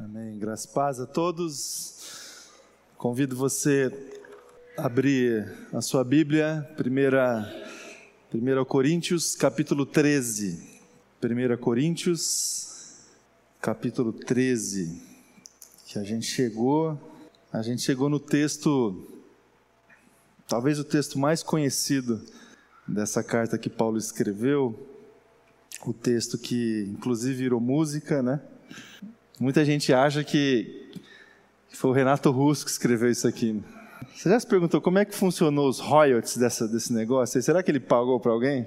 Amém. Graças paz a todos. Convido você a abrir a sua Bíblia, 1, 1 Coríntios, capítulo 13. 1 Coríntios, capítulo 13. Que a gente chegou, a gente chegou no texto, talvez o texto mais conhecido dessa carta que Paulo escreveu, o texto que inclusive virou música, né? Muita gente acha que foi o Renato Russo que escreveu isso aqui. Você já se perguntou como é que funcionou os royalties dessa, desse negócio? Será que ele pagou para alguém?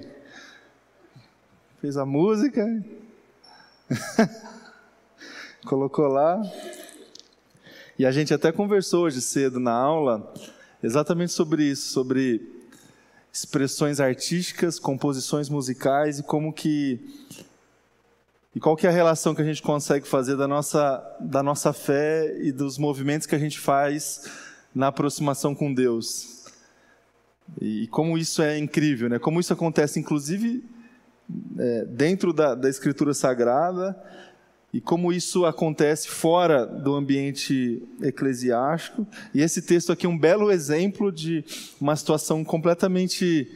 Fez a música, colocou lá. E a gente até conversou hoje cedo na aula exatamente sobre isso, sobre expressões artísticas, composições musicais e como que e qual que é a relação que a gente consegue fazer da nossa, da nossa fé e dos movimentos que a gente faz na aproximação com Deus? E como isso é incrível, né? Como isso acontece, inclusive, é, dentro da, da Escritura Sagrada e como isso acontece fora do ambiente eclesiástico. E esse texto aqui é um belo exemplo de uma situação completamente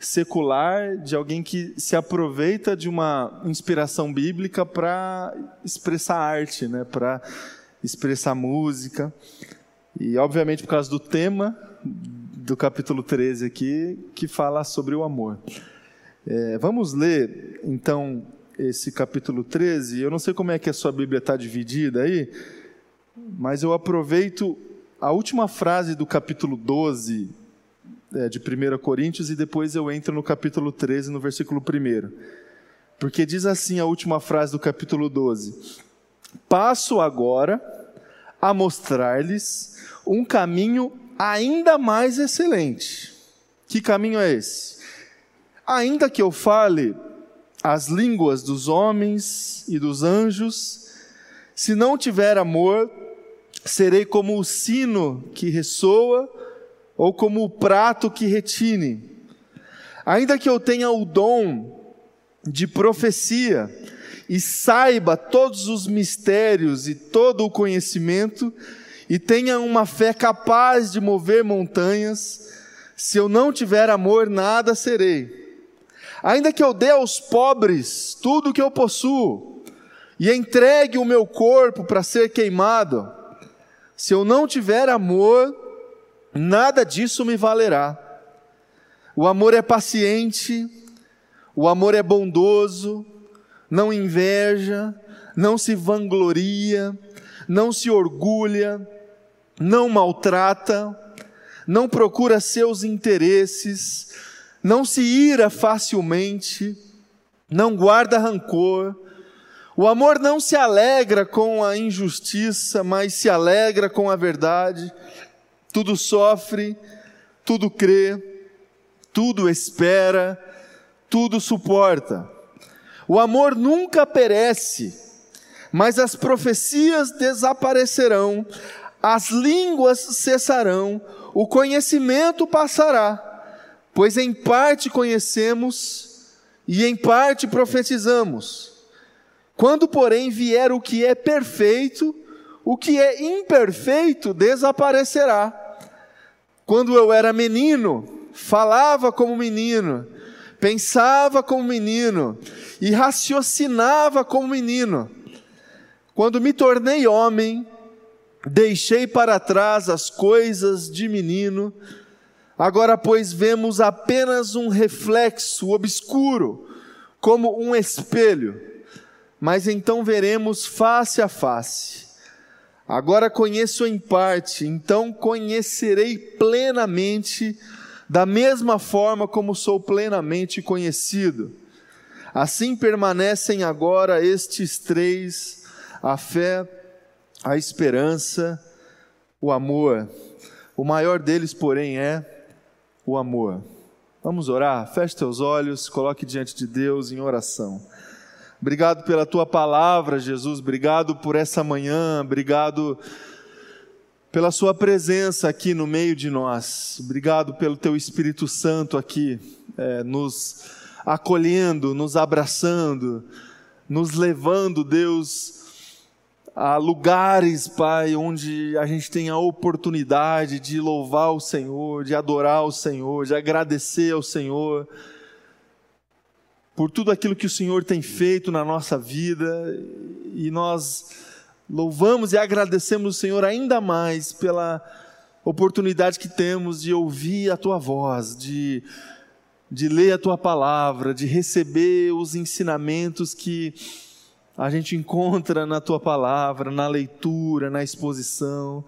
secular de alguém que se aproveita de uma inspiração bíblica para expressar arte, né? para expressar música. E, obviamente, por causa do tema do capítulo 13 aqui, que fala sobre o amor. É, vamos ler, então, esse capítulo 13. Eu não sei como é que a sua Bíblia está dividida aí, mas eu aproveito a última frase do capítulo 12 é, de 1 Coríntios e depois eu entro no capítulo 13, no versículo 1. Porque diz assim a última frase do capítulo 12: Passo agora a mostrar-lhes um caminho ainda mais excelente. Que caminho é esse? Ainda que eu fale as línguas dos homens e dos anjos, se não tiver amor, serei como o sino que ressoa ou como o prato que retine. Ainda que eu tenha o dom de profecia e saiba todos os mistérios e todo o conhecimento, e tenha uma fé capaz de mover montanhas, se eu não tiver amor, nada serei. Ainda que eu dê aos pobres tudo o que eu possuo, e entregue o meu corpo para ser queimado, se eu não tiver amor, nada disso me valerá. O amor é paciente, o amor é bondoso, não inveja, não se vangloria, não se orgulha, não maltrata, não procura seus interesses, não se ira facilmente, não guarda rancor. O amor não se alegra com a injustiça, mas se alegra com a verdade tudo sofre, tudo crê, tudo espera, tudo suporta. O amor nunca perece, mas as profecias desaparecerão, as línguas cessarão, o conhecimento passará, pois em parte conhecemos e em parte profetizamos. Quando, porém, vier o que é perfeito, o que é imperfeito desaparecerá. Quando eu era menino, falava como menino, pensava como menino e raciocinava como menino. Quando me tornei homem, deixei para trás as coisas de menino. Agora, pois, vemos apenas um reflexo obscuro, como um espelho, mas então veremos face a face. Agora conheço em parte, então conhecerei plenamente, da mesma forma como sou plenamente conhecido. Assim permanecem agora estes três: a fé, a esperança, o amor. O maior deles, porém, é o amor. Vamos orar? Feche teus olhos, coloque diante de Deus em oração. Obrigado pela tua palavra, Jesus. Obrigado por essa manhã. Obrigado pela sua presença aqui no meio de nós. Obrigado pelo teu Espírito Santo aqui, é, nos acolhendo, nos abraçando, nos levando, Deus, a lugares, Pai, onde a gente tem a oportunidade de louvar o Senhor, de adorar o Senhor, de agradecer ao Senhor por tudo aquilo que o Senhor tem feito na nossa vida e nós louvamos e agradecemos o Senhor ainda mais pela oportunidade que temos de ouvir a tua voz, de, de ler a tua palavra, de receber os ensinamentos que a gente encontra na tua palavra, na leitura, na exposição.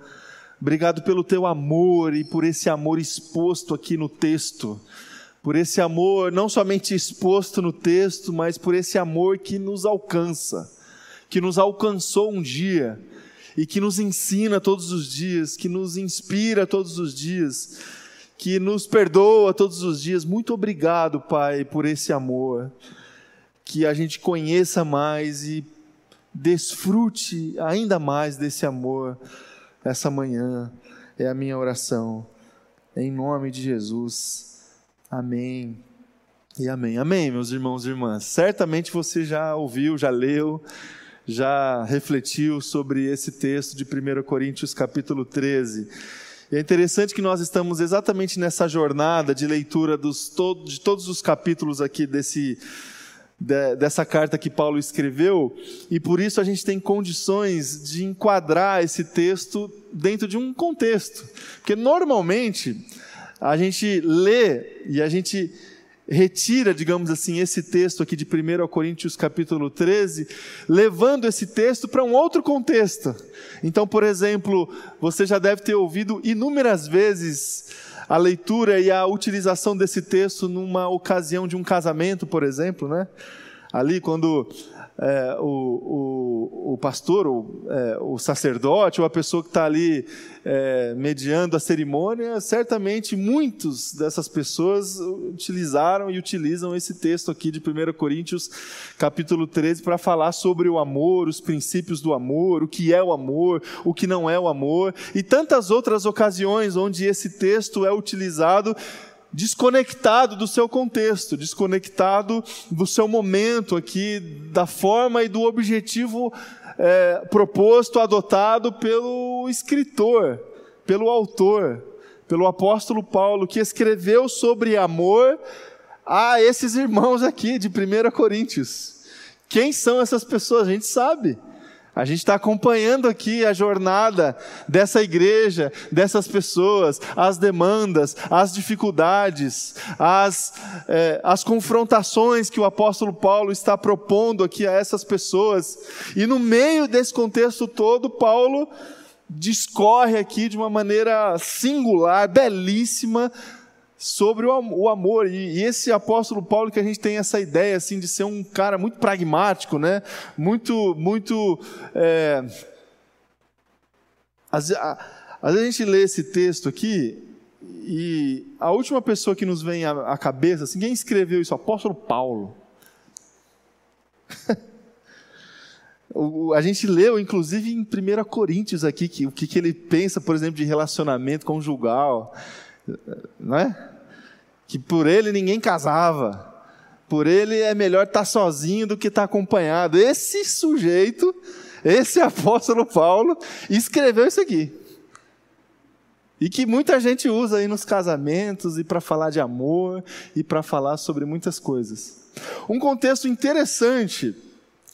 Obrigado pelo teu amor e por esse amor exposto aqui no texto. Por esse amor não somente exposto no texto, mas por esse amor que nos alcança, que nos alcançou um dia e que nos ensina todos os dias, que nos inspira todos os dias, que nos perdoa todos os dias. Muito obrigado, Pai, por esse amor que a gente conheça mais e desfrute ainda mais desse amor essa manhã. É a minha oração. Em nome de Jesus. Amém. E amém. Amém, meus irmãos e irmãs. Certamente você já ouviu, já leu, já refletiu sobre esse texto de 1 Coríntios capítulo 13. E é interessante que nós estamos exatamente nessa jornada de leitura dos, de todos os capítulos aqui desse de, dessa carta que Paulo escreveu, e por isso a gente tem condições de enquadrar esse texto dentro de um contexto. Porque normalmente a gente lê e a gente retira, digamos assim, esse texto aqui de 1 Coríntios capítulo 13, levando esse texto para um outro contexto. Então, por exemplo, você já deve ter ouvido inúmeras vezes a leitura e a utilização desse texto numa ocasião de um casamento, por exemplo, né? Ali, quando é, o, o, o, pastor, o, é, o, sacerdote, ou a pessoa que está ali é, mediando a cerimônia, certamente muitos dessas pessoas utilizaram e utilizam esse texto aqui de 1 Coríntios, capítulo 13, para falar sobre o amor, os princípios do amor, o que é o amor, o que não é o amor, e tantas outras ocasiões onde esse texto é utilizado desconectado do seu contexto, desconectado do seu momento aqui, da forma e do objetivo é, proposto, adotado pelo escritor, pelo autor, pelo apóstolo Paulo, que escreveu sobre amor a esses irmãos aqui de 1 Coríntios. Quem são essas pessoas? A gente sabe. A gente está acompanhando aqui a jornada dessa igreja, dessas pessoas, as demandas, as dificuldades, as, é, as confrontações que o apóstolo Paulo está propondo aqui a essas pessoas. E no meio desse contexto todo, Paulo discorre aqui de uma maneira singular, belíssima, sobre o amor. E, esse apóstolo Paulo que a gente tem essa ideia assim de ser um cara muito pragmático, né? Muito, muito. É... Às, vezes a gente lê esse texto aqui e a última pessoa que nos vem à, cabeça, assim, quem escreveu isso? Apóstolo Paulo. a gente leu, inclusive, em 1 Coríntios aqui, que, o que, que ele pensa, por exemplo, de relacionamento conjugal, não é? Que por ele ninguém casava, por ele é melhor estar sozinho do que estar acompanhado. Esse sujeito, esse apóstolo Paulo, escreveu isso aqui. E que muita gente usa aí nos casamentos e para falar de amor e para falar sobre muitas coisas. Um contexto interessante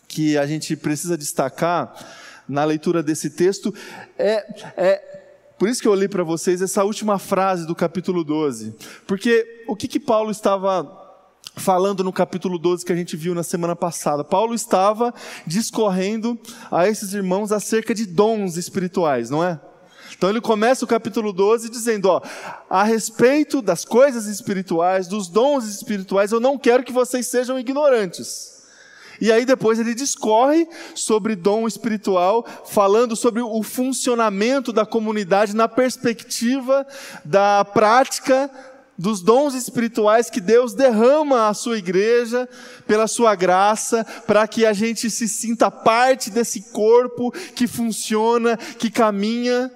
que a gente precisa destacar na leitura desse texto é, é por isso que eu li para vocês essa última frase do capítulo 12. Porque o que, que Paulo estava falando no capítulo 12 que a gente viu na semana passada? Paulo estava discorrendo a esses irmãos acerca de dons espirituais, não é? Então ele começa o capítulo 12 dizendo: ó, a respeito das coisas espirituais, dos dons espirituais, eu não quero que vocês sejam ignorantes. E aí depois ele discorre sobre dom espiritual, falando sobre o funcionamento da comunidade na perspectiva da prática dos dons espirituais que Deus derrama à sua igreja pela sua graça, para que a gente se sinta parte desse corpo que funciona, que caminha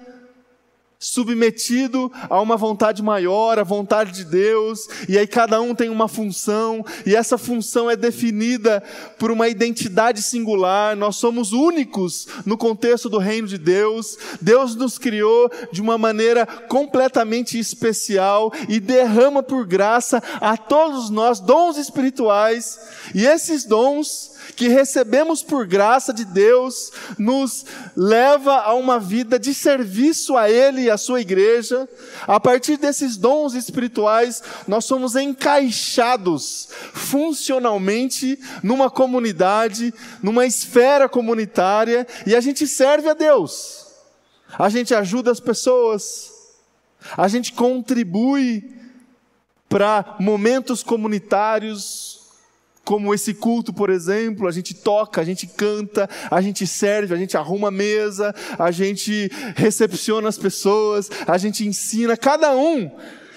submetido a uma vontade maior, a vontade de Deus, e aí cada um tem uma função, e essa função é definida por uma identidade singular. Nós somos únicos no contexto do reino de Deus. Deus nos criou de uma maneira completamente especial e derrama por graça a todos nós dons espirituais, e esses dons que recebemos por graça de Deus nos leva a uma vida de serviço a Ele e à Sua igreja. A partir desses dons espirituais, nós somos encaixados funcionalmente numa comunidade, numa esfera comunitária, e a gente serve a Deus. A gente ajuda as pessoas, a gente contribui para momentos comunitários, como esse culto, por exemplo, a gente toca, a gente canta, a gente serve, a gente arruma a mesa, a gente recepciona as pessoas, a gente ensina, cada um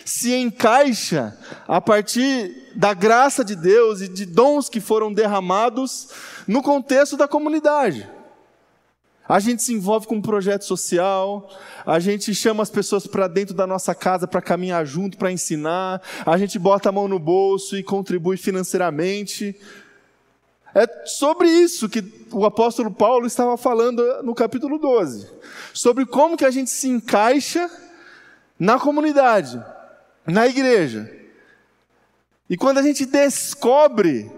se encaixa a partir da graça de Deus e de dons que foram derramados no contexto da comunidade. A gente se envolve com um projeto social, a gente chama as pessoas para dentro da nossa casa para caminhar junto, para ensinar, a gente bota a mão no bolso e contribui financeiramente. É sobre isso que o apóstolo Paulo estava falando no capítulo 12. Sobre como que a gente se encaixa na comunidade, na igreja. E quando a gente descobre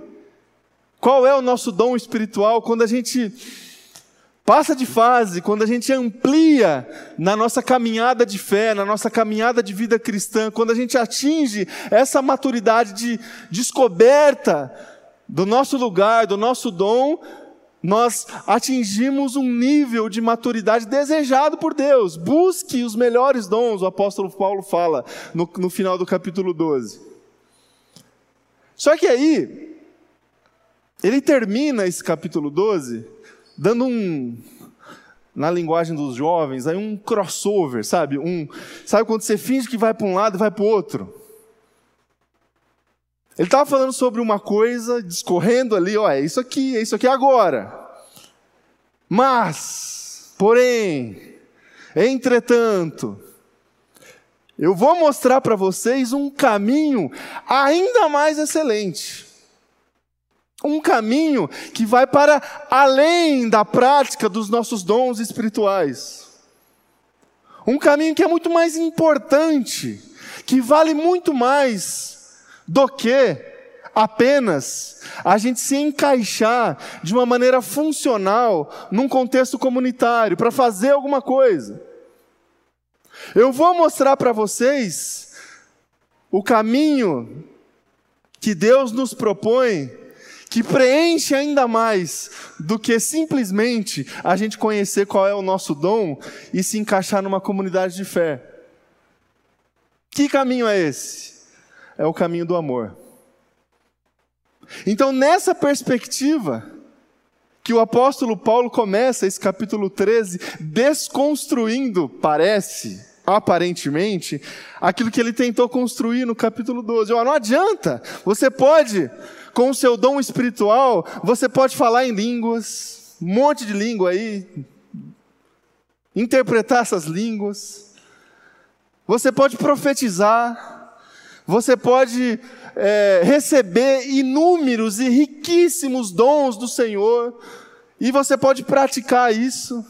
qual é o nosso dom espiritual, quando a gente passa de fase, quando a gente amplia na nossa caminhada de fé, na nossa caminhada de vida cristã, quando a gente atinge essa maturidade de descoberta do nosso lugar, do nosso dom, nós atingimos um nível de maturidade desejado por Deus. Busque os melhores dons, o apóstolo Paulo fala no, no final do capítulo 12. Só que aí, ele termina esse capítulo 12 dando um na linguagem dos jovens, aí um crossover, sabe? Um, sabe quando você finge que vai para um lado e vai para o outro? Ele estava falando sobre uma coisa, discorrendo ali, ó, é isso aqui, é isso aqui agora. Mas, porém, entretanto, eu vou mostrar para vocês um caminho ainda mais excelente um caminho que vai para além da prática dos nossos dons espirituais. Um caminho que é muito mais importante, que vale muito mais do que apenas a gente se encaixar de uma maneira funcional num contexto comunitário para fazer alguma coisa. Eu vou mostrar para vocês o caminho que Deus nos propõe que preenche ainda mais do que simplesmente a gente conhecer qual é o nosso dom e se encaixar numa comunidade de fé. Que caminho é esse? É o caminho do amor. Então, nessa perspectiva, que o apóstolo Paulo começa esse capítulo 13 desconstruindo, parece, aparentemente, aquilo que ele tentou construir no capítulo 12. Oh, não adianta, você pode com o seu dom espiritual, você pode falar em línguas, um monte de língua aí, interpretar essas línguas, você pode profetizar, você pode é, receber inúmeros e riquíssimos dons do Senhor, e você pode praticar isso.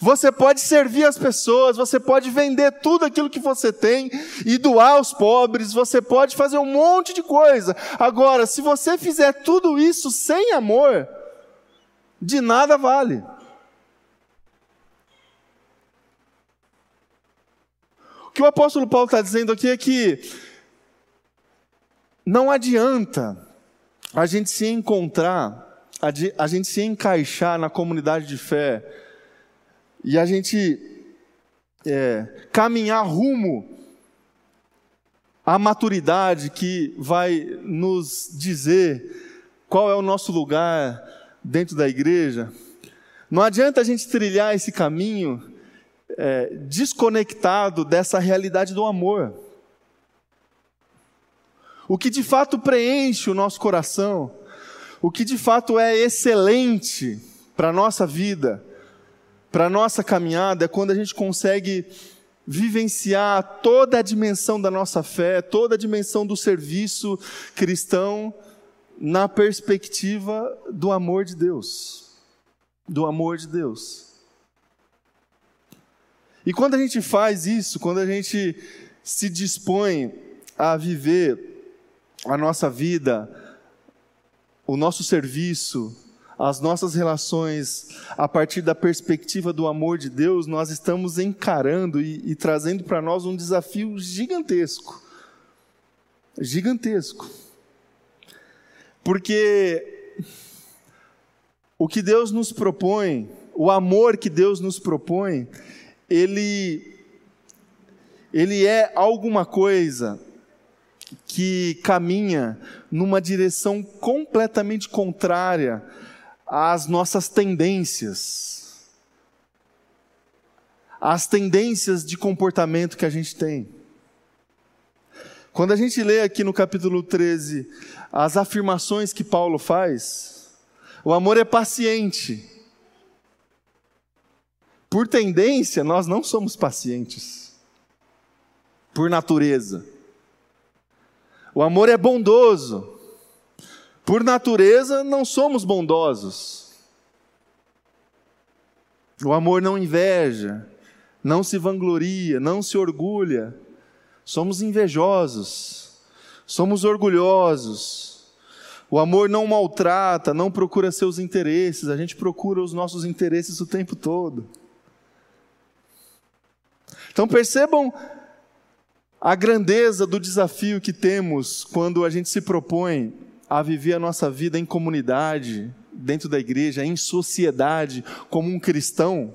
Você pode servir as pessoas, você pode vender tudo aquilo que você tem e doar aos pobres, você pode fazer um monte de coisa. Agora, se você fizer tudo isso sem amor, de nada vale. O que o apóstolo Paulo está dizendo aqui é que não adianta a gente se encontrar, a gente se encaixar na comunidade de fé e a gente é, caminhar rumo à maturidade que vai nos dizer qual é o nosso lugar dentro da igreja. Não adianta a gente trilhar esse caminho é, desconectado dessa realidade do amor. O que de fato preenche o nosso coração, o que de fato é excelente para a nossa vida, para a nossa caminhada é quando a gente consegue vivenciar toda a dimensão da nossa fé, toda a dimensão do serviço cristão na perspectiva do amor de Deus. Do amor de Deus. E quando a gente faz isso, quando a gente se dispõe a viver a nossa vida, o nosso serviço, as nossas relações a partir da perspectiva do amor de Deus, nós estamos encarando e, e trazendo para nós um desafio gigantesco. Gigantesco. Porque o que Deus nos propõe, o amor que Deus nos propõe, ele, ele é alguma coisa que caminha numa direção completamente contrária às nossas tendências, às tendências de comportamento que a gente tem. Quando a gente lê aqui no capítulo 13 as afirmações que Paulo faz, o amor é paciente. Por tendência, nós não somos pacientes. Por natureza. O amor é bondoso. Por natureza, não somos bondosos. O amor não inveja, não se vangloria, não se orgulha. Somos invejosos, somos orgulhosos. O amor não maltrata, não procura seus interesses, a gente procura os nossos interesses o tempo todo. Então percebam a grandeza do desafio que temos quando a gente se propõe a viver a nossa vida em comunidade, dentro da igreja, em sociedade, como um cristão,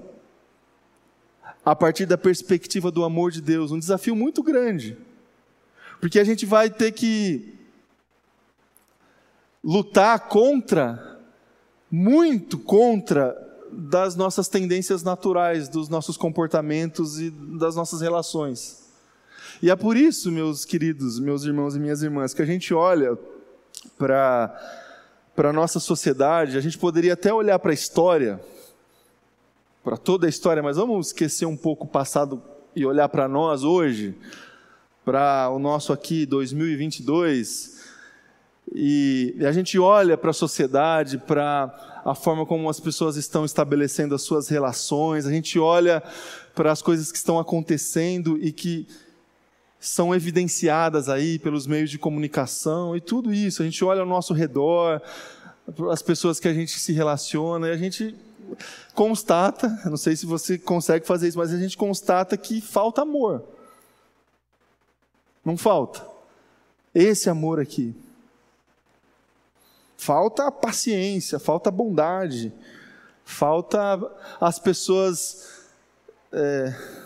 a partir da perspectiva do amor de Deus. Um desafio muito grande, porque a gente vai ter que lutar contra, muito contra, das nossas tendências naturais, dos nossos comportamentos e das nossas relações. E é por isso, meus queridos, meus irmãos e minhas irmãs, que a gente olha para a nossa sociedade, a gente poderia até olhar para a história, para toda a história, mas vamos esquecer um pouco o passado e olhar para nós hoje, para o nosso aqui 2022, e a gente olha para a sociedade, para a forma como as pessoas estão estabelecendo as suas relações, a gente olha para as coisas que estão acontecendo e que são evidenciadas aí pelos meios de comunicação e tudo isso. A gente olha ao nosso redor, as pessoas que a gente se relaciona, e a gente constata, não sei se você consegue fazer isso, mas a gente constata que falta amor. Não falta. Esse amor aqui. Falta paciência, falta bondade, falta as pessoas. É,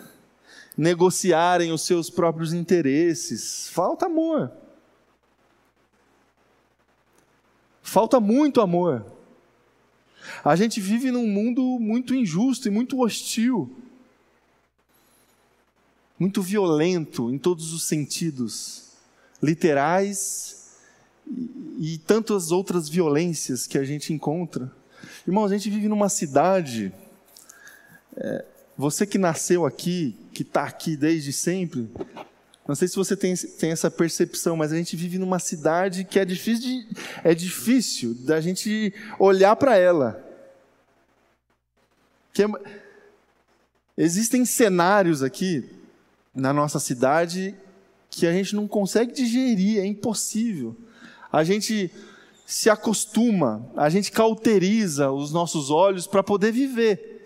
negociarem os seus próprios interesses. Falta amor. Falta muito amor. A gente vive num mundo muito injusto e muito hostil, muito violento em todos os sentidos, literais e, e tantas outras violências que a gente encontra. Irmão, a gente vive numa cidade. É, você que nasceu aqui, que está aqui desde sempre, não sei se você tem, tem essa percepção, mas a gente vive numa cidade que é difícil, de, é difícil da gente olhar para ela. Que é, existem cenários aqui na nossa cidade que a gente não consegue digerir, é impossível. A gente se acostuma, a gente cauteriza os nossos olhos para poder viver.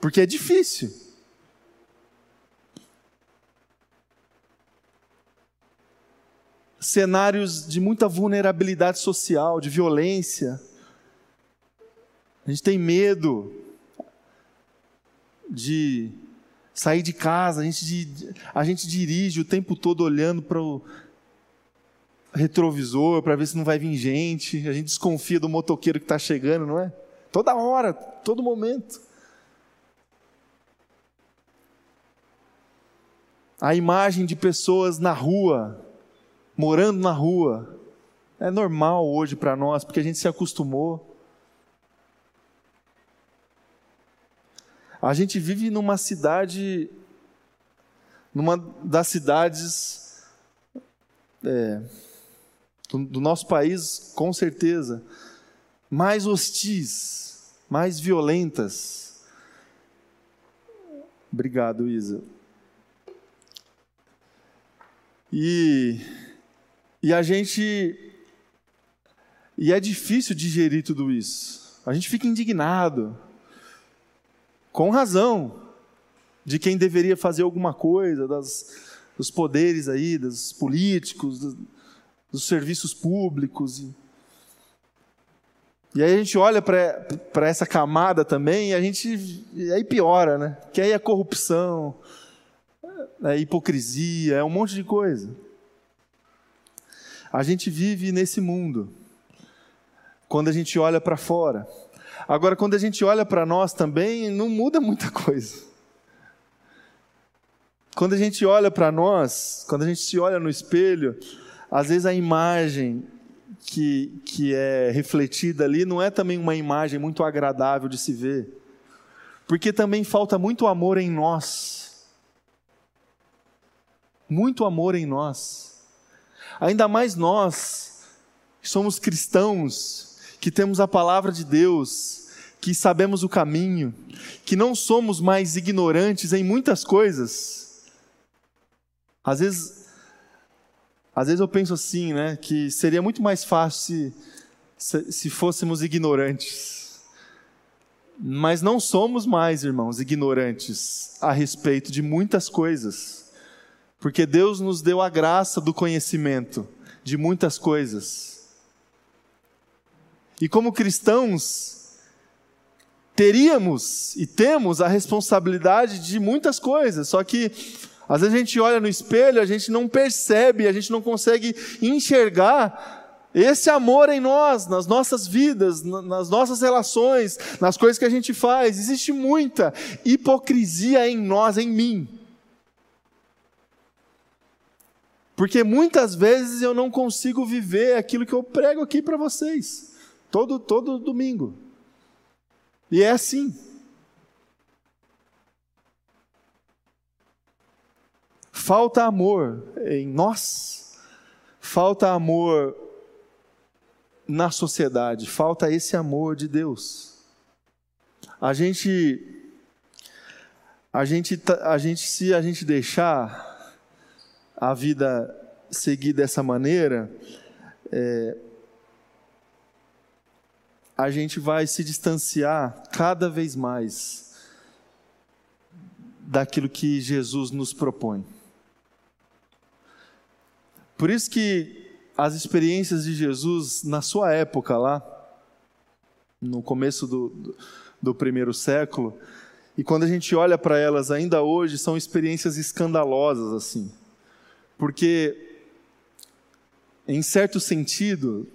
Porque é difícil. Cenários de muita vulnerabilidade social, de violência. A gente tem medo de sair de casa, a gente, a gente dirige o tempo todo olhando para o retrovisor para ver se não vai vir gente, a gente desconfia do motoqueiro que está chegando, não é? Toda hora, todo momento. a imagem de pessoas na rua, morando na rua. É normal hoje para nós, porque a gente se acostumou. A gente vive numa cidade numa das cidades é, do, do nosso país, com certeza, mais hostis, mais violentas. Obrigado, Isa. E, e a gente. E é difícil digerir tudo isso. A gente fica indignado, com razão, de quem deveria fazer alguma coisa, das, dos poderes aí, dos políticos, do, dos serviços públicos. E, e aí a gente olha para essa camada também e a gente e aí piora, né? Que aí é corrupção, é hipocrisia, é um monte de coisa. A gente vive nesse mundo. Quando a gente olha para fora. Agora, quando a gente olha para nós também, não muda muita coisa. Quando a gente olha para nós, quando a gente se olha no espelho, às vezes a imagem que, que é refletida ali não é também uma imagem muito agradável de se ver. Porque também falta muito amor em nós muito amor em nós. Ainda mais nós, que somos cristãos, que temos a palavra de Deus, que sabemos o caminho, que não somos mais ignorantes em muitas coisas. Às vezes, às vezes eu penso assim, né, que seria muito mais fácil se, se fôssemos ignorantes. Mas não somos mais, irmãos, ignorantes a respeito de muitas coisas. Porque Deus nos deu a graça do conhecimento de muitas coisas. E como cristãos, teríamos e temos a responsabilidade de muitas coisas, só que às vezes a gente olha no espelho, a gente não percebe, a gente não consegue enxergar esse amor em nós, nas nossas vidas, nas nossas relações, nas coisas que a gente faz. Existe muita hipocrisia em nós, em mim. Porque muitas vezes eu não consigo viver aquilo que eu prego aqui para vocês, todo, todo domingo. E é assim. Falta amor em nós, falta amor na sociedade, falta esse amor de Deus. A gente, a gente, a gente, se a gente deixar a vida seguir dessa maneira, é, a gente vai se distanciar cada vez mais daquilo que Jesus nos propõe. Por isso que as experiências de Jesus na sua época lá, no começo do, do, do primeiro século, e quando a gente olha para elas ainda hoje, são experiências escandalosas assim. Porque, em certo sentido,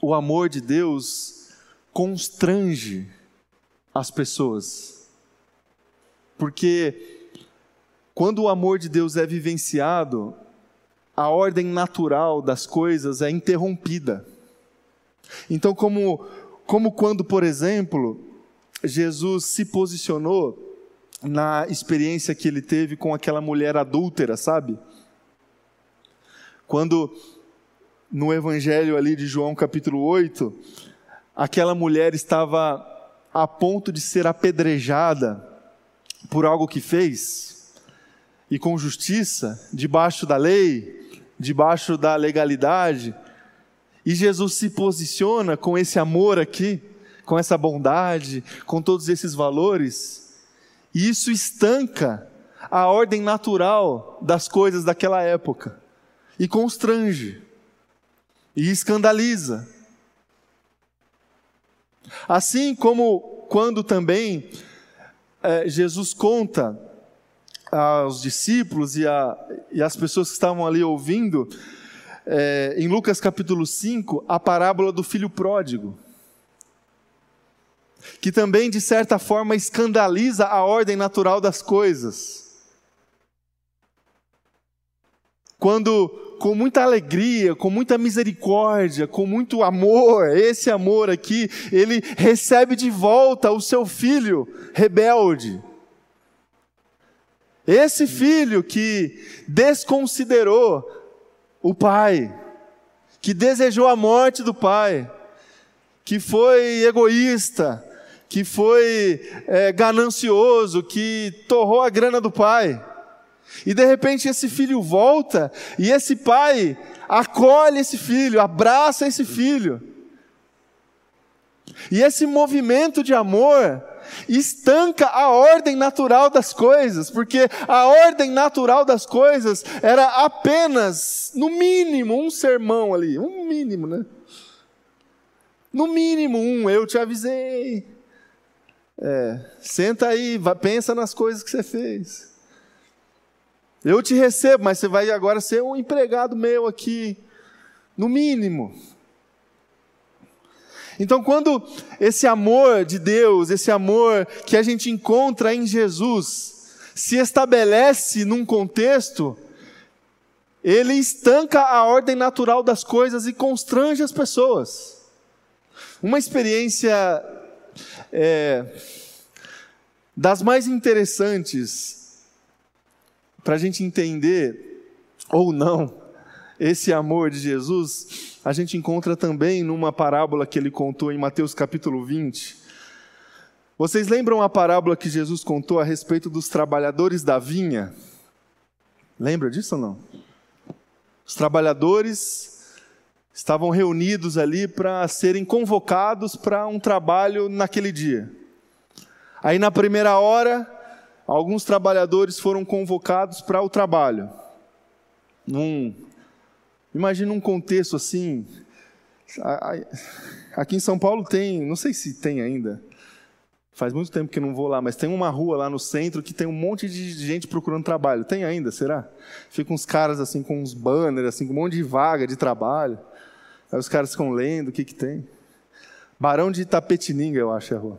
o amor de Deus constrange as pessoas. Porque, quando o amor de Deus é vivenciado, a ordem natural das coisas é interrompida. Então, como, como quando, por exemplo, Jesus se posicionou na experiência que ele teve com aquela mulher adúltera, sabe? Quando no evangelho ali de João capítulo 8, aquela mulher estava a ponto de ser apedrejada por algo que fez, e com justiça, debaixo da lei, debaixo da legalidade, e Jesus se posiciona com esse amor aqui, com essa bondade, com todos esses valores, e isso estanca a ordem natural das coisas daquela época e constrange e escandaliza. Assim como quando também é, Jesus conta aos discípulos e, a, e às pessoas que estavam ali ouvindo, é, em Lucas capítulo 5, a parábola do filho pródigo, que também, de certa forma, escandaliza a ordem natural das coisas. Quando com muita alegria, com muita misericórdia, com muito amor, esse amor aqui, ele recebe de volta o seu filho rebelde. Esse filho que desconsiderou o pai, que desejou a morte do pai, que foi egoísta, que foi é, ganancioso, que torrou a grana do pai. E de repente esse filho volta e esse pai acolhe esse filho, abraça esse filho. E esse movimento de amor estanca a ordem natural das coisas, porque a ordem natural das coisas era apenas, no mínimo, um sermão ali, um mínimo, né? No mínimo um, eu te avisei. É, senta aí, pensa nas coisas que você fez. Eu te recebo, mas você vai agora ser um empregado meu aqui, no mínimo. Então, quando esse amor de Deus, esse amor que a gente encontra em Jesus, se estabelece num contexto, ele estanca a ordem natural das coisas e constrange as pessoas. Uma experiência é, das mais interessantes para a gente entender ou não esse amor de Jesus, a gente encontra também numa parábola que ele contou em Mateus capítulo 20. Vocês lembram a parábola que Jesus contou a respeito dos trabalhadores da vinha? Lembra disso ou não? Os trabalhadores estavam reunidos ali para serem convocados para um trabalho naquele dia. Aí na primeira hora, alguns trabalhadores foram convocados para o trabalho. Num, imagina um contexto assim. Aqui em São Paulo tem, não sei se tem ainda, faz muito tempo que não vou lá, mas tem uma rua lá no centro que tem um monte de gente procurando trabalho. Tem ainda, será? Ficam uns caras assim com uns banners, assim, com um monte de vaga de trabalho. Aí os caras ficam lendo o que, que tem. Barão de Tapetininga, eu acho, é a rua.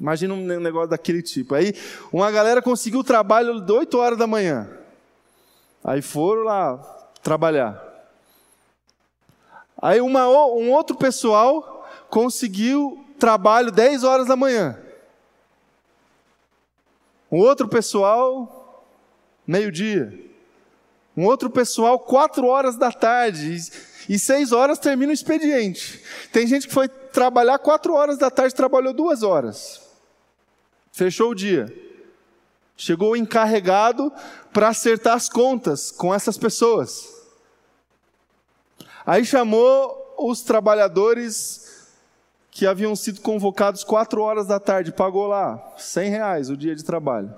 Imagina um negócio daquele tipo. Aí uma galera conseguiu trabalho de 8 horas da manhã. Aí foram lá trabalhar. Aí uma, um outro pessoal conseguiu trabalho 10 horas da manhã. Um outro pessoal, meio-dia. Um outro pessoal, 4 horas da tarde e seis horas termina o expediente. Tem gente que foi trabalhar quatro horas da tarde, trabalhou duas horas. Fechou o dia. Chegou encarregado para acertar as contas com essas pessoas. Aí chamou os trabalhadores que haviam sido convocados quatro horas da tarde, pagou lá cem reais o dia de trabalho.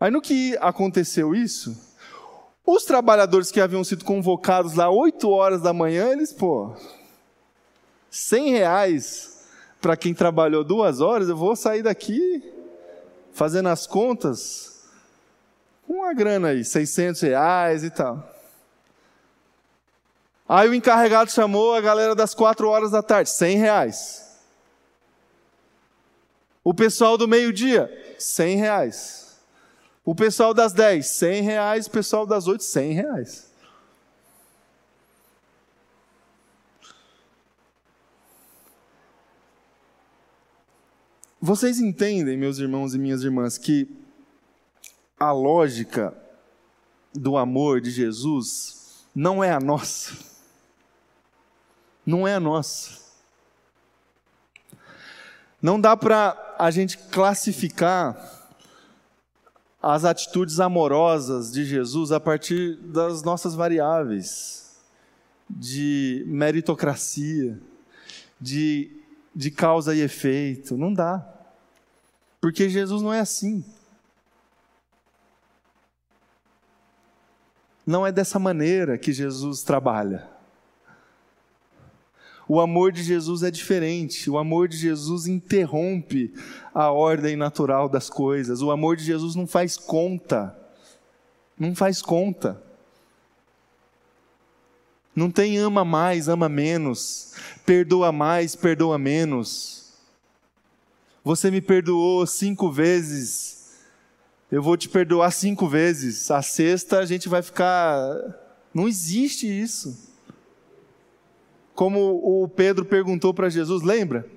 Aí no que aconteceu isso, os trabalhadores que haviam sido convocados lá 8 horas da manhã, eles, pô, 100 reais para quem trabalhou duas horas, eu vou sair daqui fazendo as contas com uma grana aí, 600 reais e tal. Aí o encarregado chamou a galera das 4 horas da tarde, 100 reais. O pessoal do meio-dia, 100 reais. O pessoal das 10, 100 reais. O pessoal das 8, 100 reais. Vocês entendem, meus irmãos e minhas irmãs, que a lógica do amor de Jesus não é a nossa. Não é a nossa. Não dá para a gente classificar as atitudes amorosas de Jesus a partir das nossas variáveis de meritocracia, de, de causa e efeito. Não dá. Porque Jesus não é assim. Não é dessa maneira que Jesus trabalha. O amor de Jesus é diferente. O amor de Jesus interrompe a ordem natural das coisas. O amor de Jesus não faz conta. Não faz conta. Não tem ama mais, ama menos. Perdoa mais, perdoa menos. Você me perdoou cinco vezes. Eu vou te perdoar cinco vezes. A sexta a gente vai ficar. Não existe isso como o Pedro perguntou para Jesus, lembra?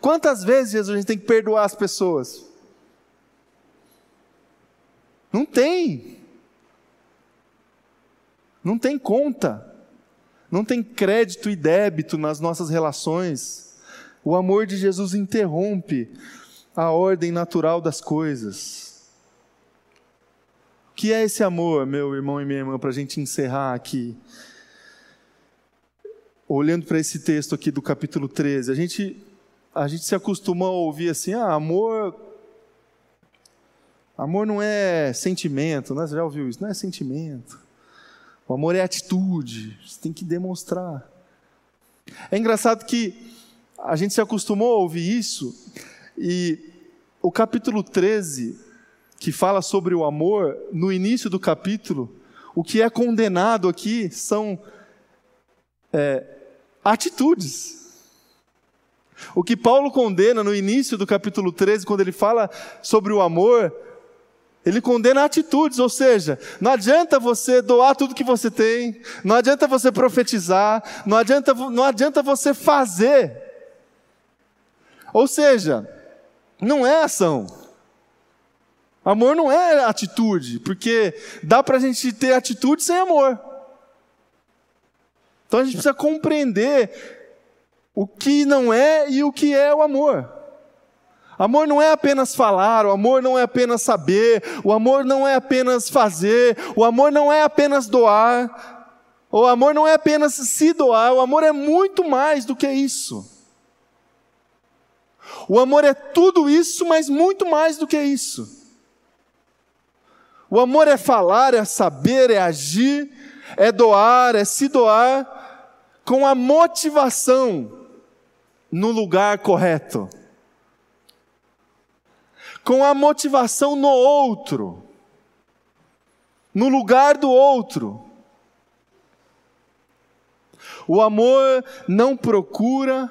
Quantas vezes, Jesus, a gente tem que perdoar as pessoas? Não tem. Não tem conta. Não tem crédito e débito nas nossas relações. O amor de Jesus interrompe a ordem natural das coisas. O que é esse amor, meu irmão e minha irmã, para a gente encerrar aqui? Olhando para esse texto aqui do capítulo 13, a gente, a gente se acostuma a ouvir assim: ah, amor. Amor não é sentimento, né? Você já ouviu isso? Não é sentimento. O amor é atitude, você tem que demonstrar. É engraçado que a gente se acostumou a ouvir isso, e o capítulo 13, que fala sobre o amor, no início do capítulo, o que é condenado aqui são é, atitudes. O que Paulo condena no início do capítulo 13, quando ele fala sobre o amor, ele condena atitudes, ou seja, não adianta você doar tudo que você tem, não adianta você profetizar, não adianta, não adianta você fazer. Ou seja, não é ação. Amor não é atitude, porque dá para a gente ter atitude sem amor. Então a gente precisa compreender o que não é e o que é o amor. Amor não é apenas falar, o amor não é apenas saber, o amor não é apenas fazer, o amor não é apenas doar, o amor não é apenas se doar, o amor é muito mais do que isso. O amor é tudo isso, mas muito mais do que isso. O amor é falar, é saber, é agir, é doar, é se doar com a motivação no lugar correto com a motivação no outro, no lugar do outro. O amor não procura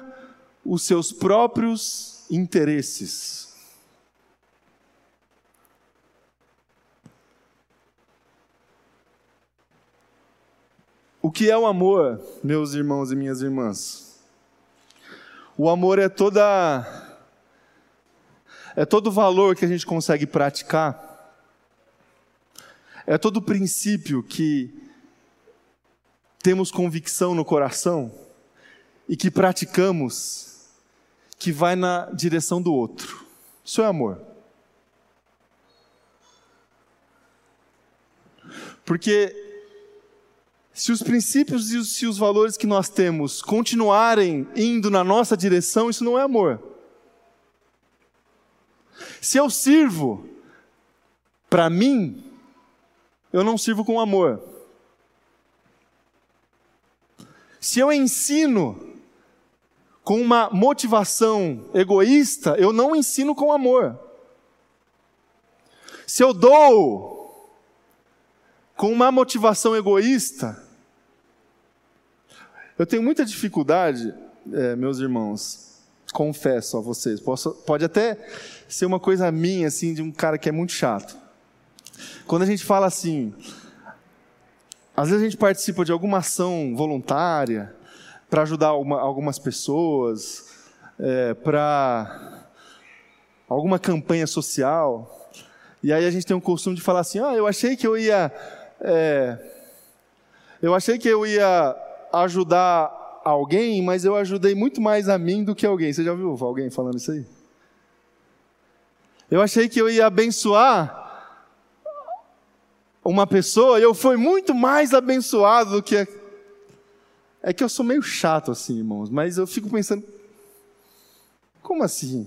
os seus próprios interesses. O que é o amor, meus irmãos e minhas irmãs? O amor é toda é todo valor que a gente consegue praticar, é todo princípio que temos convicção no coração e que praticamos, que vai na direção do outro. Isso é amor. Porque se os princípios e se os valores que nós temos continuarem indo na nossa direção, isso não é amor. Se eu sirvo para mim, eu não sirvo com amor. Se eu ensino com uma motivação egoísta, eu não ensino com amor. Se eu dou com uma motivação egoísta, eu tenho muita dificuldade, é, meus irmãos, confesso a vocês, posso, pode até ser uma coisa minha, assim, de um cara que é muito chato. Quando a gente fala assim, às vezes a gente participa de alguma ação voluntária para ajudar uma, algumas pessoas, é, para alguma campanha social, e aí a gente tem um costume de falar assim: ah, eu achei que eu ia. É, eu achei que eu ia ajudar alguém, mas eu ajudei muito mais a mim do que alguém. Você já ouviu alguém falando isso aí? Eu achei que eu ia abençoar uma pessoa e eu fui muito mais abençoado do que. É que eu sou meio chato assim, irmãos, mas eu fico pensando: como assim?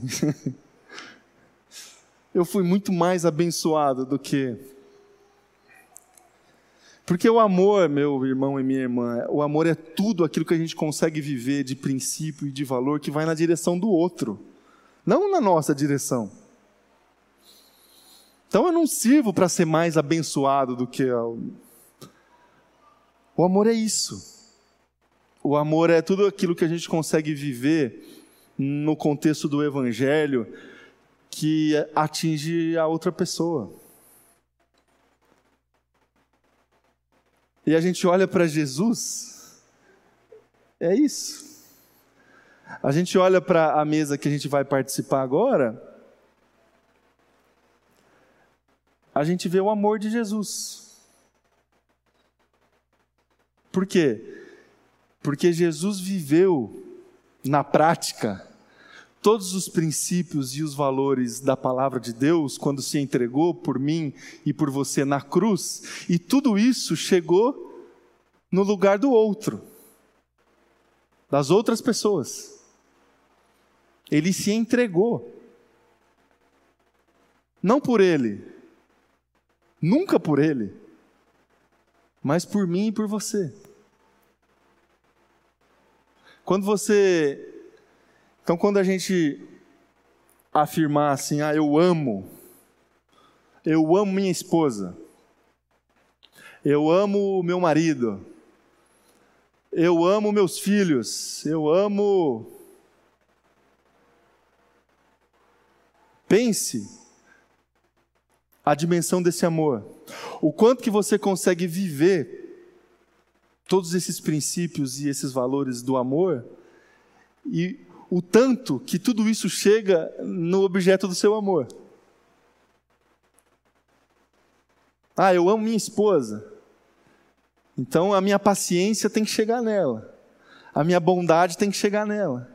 eu fui muito mais abençoado do que. Porque o amor, meu irmão e minha irmã, o amor é tudo aquilo que a gente consegue viver de princípio e de valor que vai na direção do outro, não na nossa direção. Então eu não sirvo para ser mais abençoado do que. O amor é isso. O amor é tudo aquilo que a gente consegue viver no contexto do Evangelho que atinge a outra pessoa. E a gente olha para Jesus, é isso. A gente olha para a mesa que a gente vai participar agora, a gente vê o amor de Jesus. Por quê? Porque Jesus viveu na prática todos os princípios e os valores da palavra de Deus quando se entregou por mim e por você na cruz, e tudo isso chegou no lugar do outro, das outras pessoas. Ele se entregou. Não por ele, nunca por ele, mas por mim e por você. Quando você. Então, quando a gente afirmar assim, ah, eu amo, eu amo minha esposa, eu amo meu marido, eu amo meus filhos, eu amo. Pense a dimensão desse amor. O quanto que você consegue viver todos esses princípios e esses valores do amor e o tanto que tudo isso chega no objeto do seu amor. Ah, eu amo minha esposa. Então a minha paciência tem que chegar nela. A minha bondade tem que chegar nela.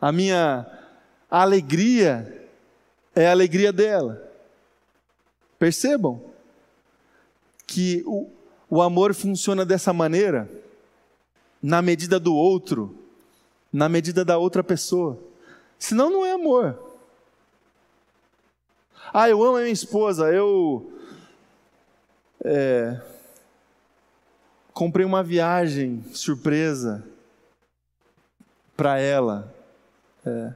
A minha alegria é a alegria dela. Percebam? que o, o amor funciona dessa maneira, na medida do outro, na medida da outra pessoa. Senão não é amor. Ah, eu amo a minha esposa, eu é, comprei uma viagem surpresa para ela. É.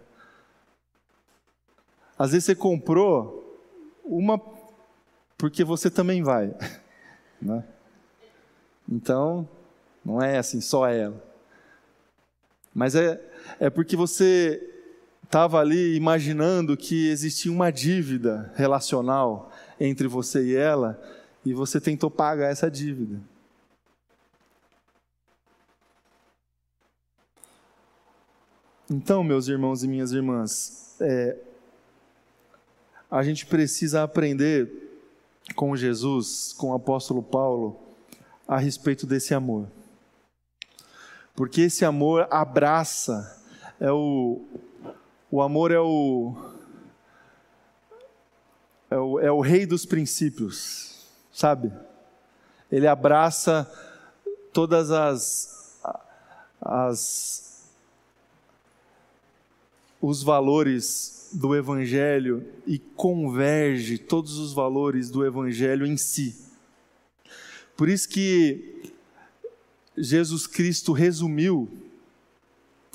Às vezes você comprou uma porque você também vai. Né? Então, não é assim, só ela. Mas é, é porque você estava ali imaginando que existia uma dívida relacional entre você e ela, e você tentou pagar essa dívida. Então, meus irmãos e minhas irmãs, é, a gente precisa aprender com Jesus, com o apóstolo Paulo, a respeito desse amor. Porque esse amor abraça, é o, o amor é o, é o, é o rei dos princípios, sabe? Ele abraça todas as, as os valores do Evangelho e converge todos os valores do Evangelho em si. Por isso que Jesus Cristo resumiu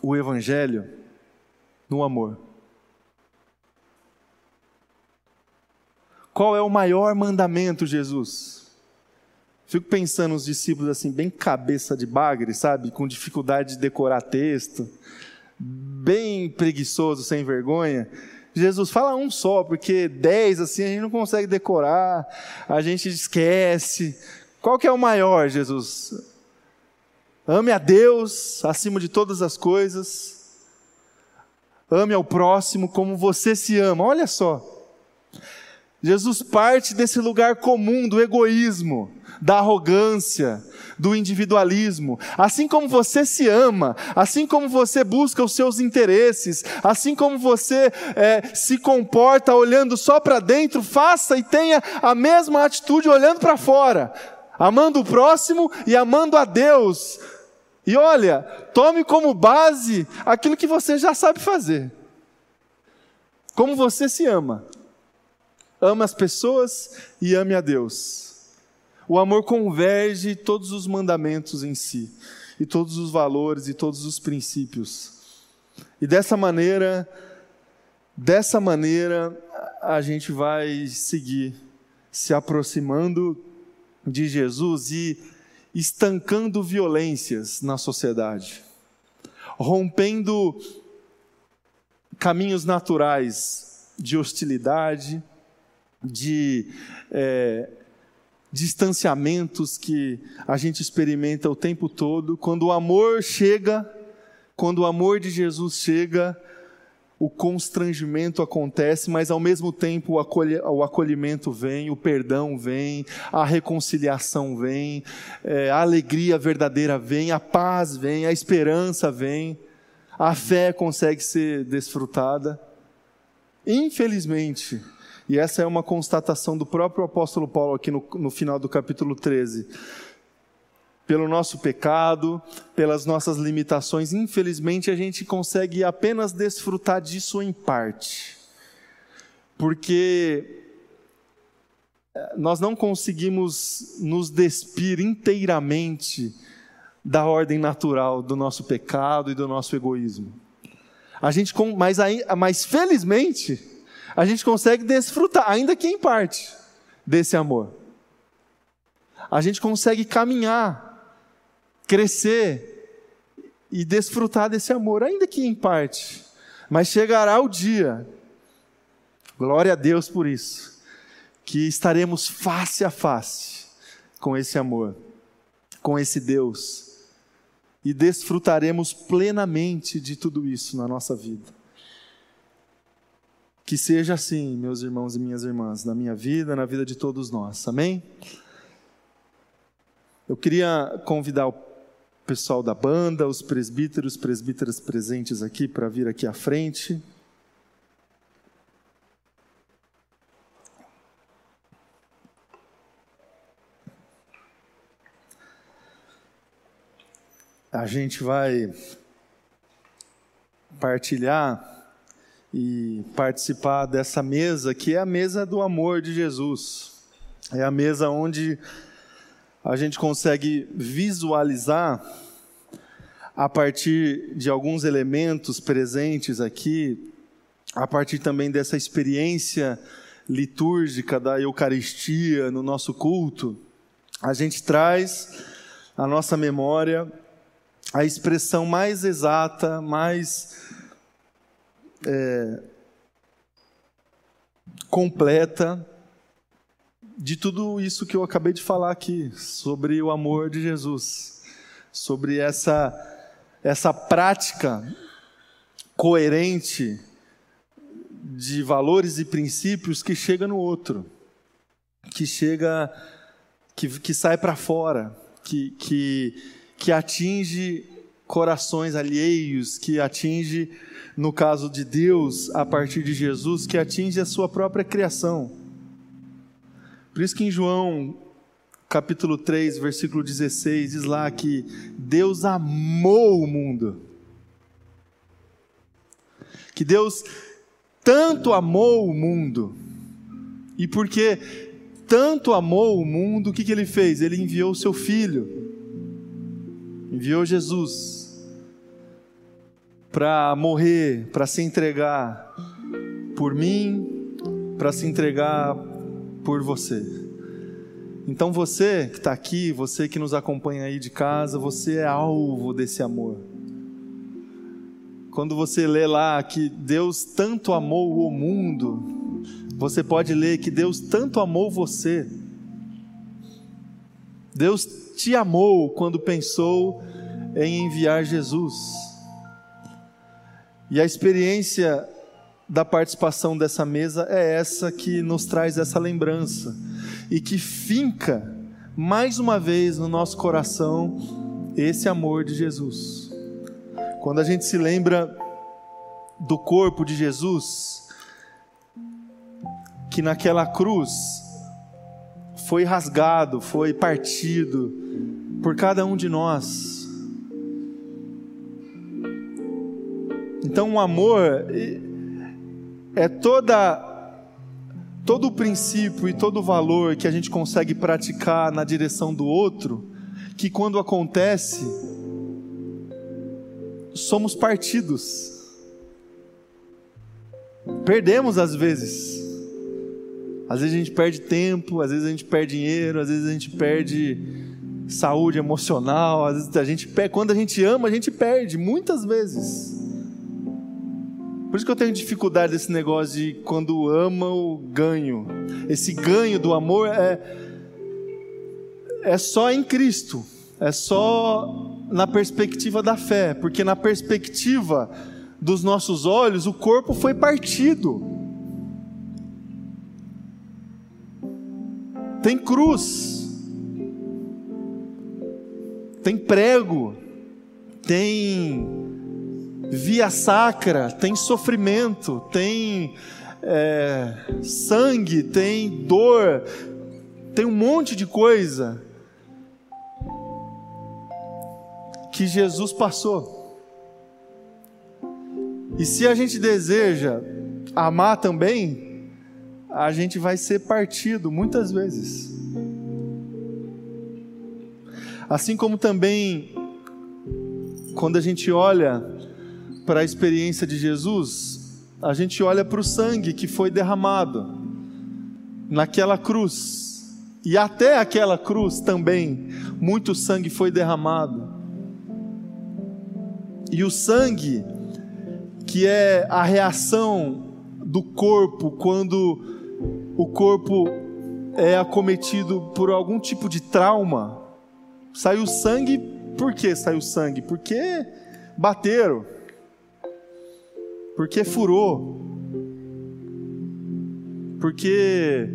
o Evangelho no amor. Qual é o maior mandamento, Jesus? Fico pensando nos discípulos assim, bem cabeça de bagre, sabe? Com dificuldade de decorar texto bem preguiçoso, sem vergonha, Jesus fala um só, porque dez assim a gente não consegue decorar, a gente esquece. Qual que é o maior, Jesus? Ame a Deus acima de todas as coisas. Ame ao próximo como você se ama. Olha só. Jesus parte desse lugar comum do egoísmo, da arrogância, do individualismo. Assim como você se ama, assim como você busca os seus interesses, assim como você é, se comporta olhando só para dentro, faça e tenha a mesma atitude olhando para fora, amando o próximo e amando a Deus. E olha, tome como base aquilo que você já sabe fazer. Como você se ama ame as pessoas e ame a Deus. O amor converge todos os mandamentos em si, e todos os valores e todos os princípios. E dessa maneira, dessa maneira, a gente vai seguir se aproximando de Jesus e estancando violências na sociedade, rompendo caminhos naturais de hostilidade, de é, distanciamentos que a gente experimenta o tempo todo. Quando o amor chega, quando o amor de Jesus chega, o constrangimento acontece, mas ao mesmo tempo o, o acolhimento vem, o perdão vem, a reconciliação vem, é, a alegria verdadeira vem, a paz vem, a esperança vem, a fé consegue ser desfrutada. Infelizmente, e essa é uma constatação do próprio apóstolo Paulo aqui no, no final do capítulo 13 pelo nosso pecado, pelas nossas limitações, infelizmente a gente consegue apenas desfrutar disso em parte. Porque eh, nós não conseguimos nos despir inteiramente da ordem natural do nosso pecado e do nosso egoísmo. A gente, mas, mas felizmente, a gente consegue desfrutar, ainda que em parte, desse amor. A gente consegue caminhar crescer e desfrutar desse amor, ainda que em parte. Mas chegará o dia, glória a Deus por isso, que estaremos face a face com esse amor, com esse Deus, e desfrutaremos plenamente de tudo isso na nossa vida. Que seja assim, meus irmãos e minhas irmãs, na minha vida, na vida de todos nós, amém? Eu queria convidar o pessoal da banda, os presbíteros, presbíteras presentes aqui para vir aqui à frente. A gente vai partilhar e participar dessa mesa que é a mesa do amor de Jesus. É a mesa onde a gente consegue visualizar a partir de alguns elementos presentes aqui, a partir também dessa experiência litúrgica da Eucaristia no nosso culto, a gente traz à nossa memória a expressão mais exata, mais é, completa de tudo isso que eu acabei de falar aqui, sobre o amor de Jesus, sobre essa, essa prática coerente de valores e princípios que chega no outro, que chega, que, que sai para fora, que, que, que atinge corações alheios, que atinge, no caso de Deus, a partir de Jesus, que atinge a sua própria criação. Por isso que em João, capítulo 3, versículo 16, diz lá que Deus amou o mundo. Que Deus tanto amou o mundo. E porque tanto amou o mundo, o que, que ele fez? Ele enviou o seu filho, enviou Jesus para morrer, para se entregar por mim, para se entregar por você. Então você que está aqui, você que nos acompanha aí de casa, você é alvo desse amor. Quando você lê lá que Deus tanto amou o mundo, você pode ler que Deus tanto amou você. Deus te amou quando pensou em enviar Jesus. E a experiência da participação dessa mesa é essa que nos traz essa lembrança e que finca mais uma vez no nosso coração esse amor de Jesus. Quando a gente se lembra do corpo de Jesus, que naquela cruz foi rasgado, foi partido por cada um de nós. Então, o amor é toda todo o princípio e todo o valor que a gente consegue praticar na direção do outro, que quando acontece somos partidos. Perdemos às vezes. Às vezes a gente perde tempo, às vezes a gente perde dinheiro, às vezes a gente perde saúde emocional, às vezes a gente quando a gente ama, a gente perde muitas vezes. Por isso que eu tenho dificuldade desse negócio de quando ama o ganho. Esse ganho do amor é, é só em Cristo, é só na perspectiva da fé, porque na perspectiva dos nossos olhos, o corpo foi partido. Tem cruz, tem prego, tem via sacra, tem sofrimento, tem é, sangue, tem dor, tem um monte de coisa que Jesus passou. E se a gente deseja amar também, a gente vai ser partido muitas vezes. Assim como também, quando a gente olha para a experiência de Jesus, a gente olha para o sangue que foi derramado naquela cruz. E até aquela cruz também, muito sangue foi derramado. E o sangue, que é a reação do corpo quando o corpo é acometido por algum tipo de trauma. Saiu sangue, por que saiu sangue? Porque bateram, porque furou, porque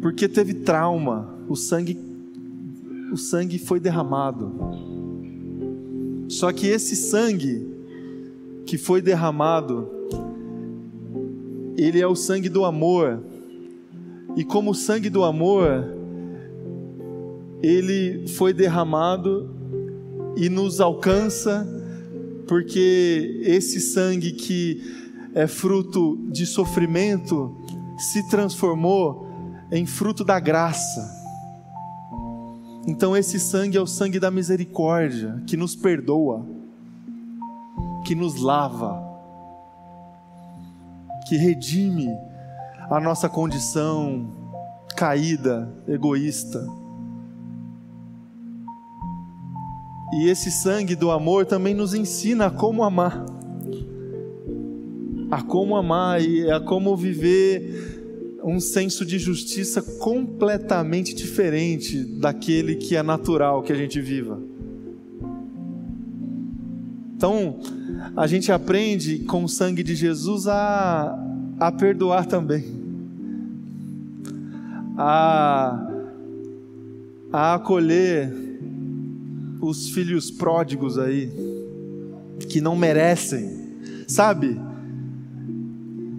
porque teve trauma, o sangue o sangue foi derramado. Só que esse sangue que foi derramado, ele é o sangue do amor. E como o sangue do amor, ele foi derramado e nos alcança, porque esse sangue que é fruto de sofrimento se transformou em fruto da graça. Então, esse sangue é o sangue da misericórdia, que nos perdoa, que nos lava, que redime a nossa condição caída, egoísta. E esse sangue do amor também nos ensina a como amar, a como amar e a como viver um senso de justiça completamente diferente daquele que é natural que a gente viva. Então, a gente aprende com o sangue de Jesus a, a perdoar também, a, a acolher os filhos pródigos aí, que não merecem, sabe?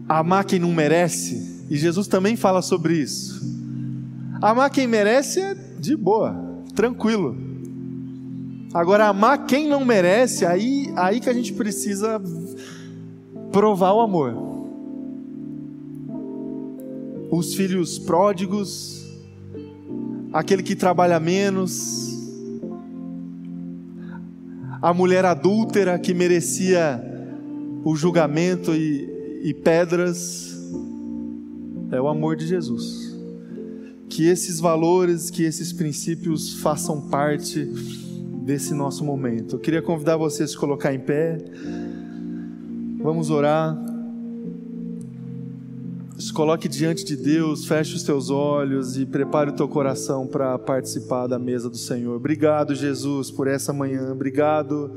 Amar quem não merece e Jesus também fala sobre isso. Amar quem merece é de boa, tranquilo. Agora, amar quem não merece, aí, aí que a gente precisa provar o amor. Os filhos pródigos, aquele que trabalha menos, a mulher adúltera que merecia o julgamento e, e pedras é o amor de Jesus. Que esses valores, que esses princípios façam parte desse nosso momento. Eu queria convidar você a se colocar em pé. Vamos orar. Se coloque diante de Deus, feche os teus olhos e prepare o teu coração para participar da mesa do Senhor. Obrigado, Jesus, por essa manhã. Obrigado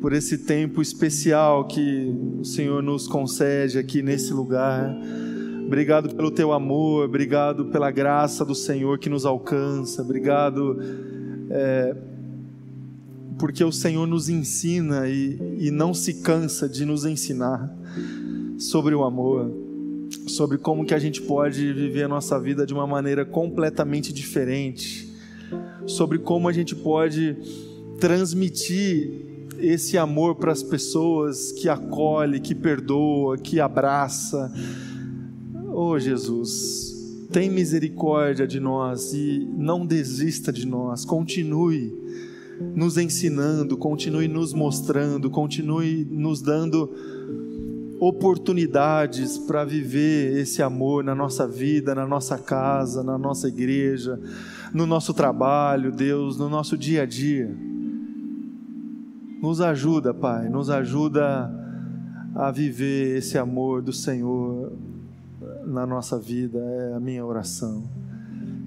por esse tempo especial que o Senhor nos concede aqui nesse lugar. Obrigado pelo teu amor, obrigado pela graça do Senhor que nos alcança, obrigado é, porque o Senhor nos ensina e, e não se cansa de nos ensinar sobre o amor, sobre como que a gente pode viver a nossa vida de uma maneira completamente diferente, sobre como a gente pode transmitir esse amor para as pessoas que acolhe, que perdoa, que abraça. Oh Jesus, tem misericórdia de nós e não desista de nós, continue nos ensinando, continue nos mostrando, continue nos dando oportunidades para viver esse amor na nossa vida, na nossa casa, na nossa igreja, no nosso trabalho, Deus, no nosso dia a dia. Nos ajuda, Pai, nos ajuda a viver esse amor do Senhor na nossa vida, é a minha oração.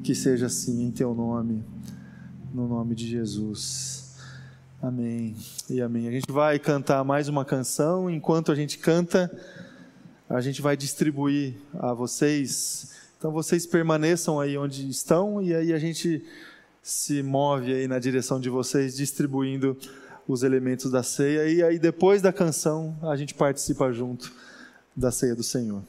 Que seja assim em teu nome, no nome de Jesus. Amém e amém. A gente vai cantar mais uma canção. Enquanto a gente canta, a gente vai distribuir a vocês. Então vocês permaneçam aí onde estão e aí a gente se move aí na direção de vocês, distribuindo os elementos da ceia. E aí depois da canção a gente participa junto da ceia do Senhor.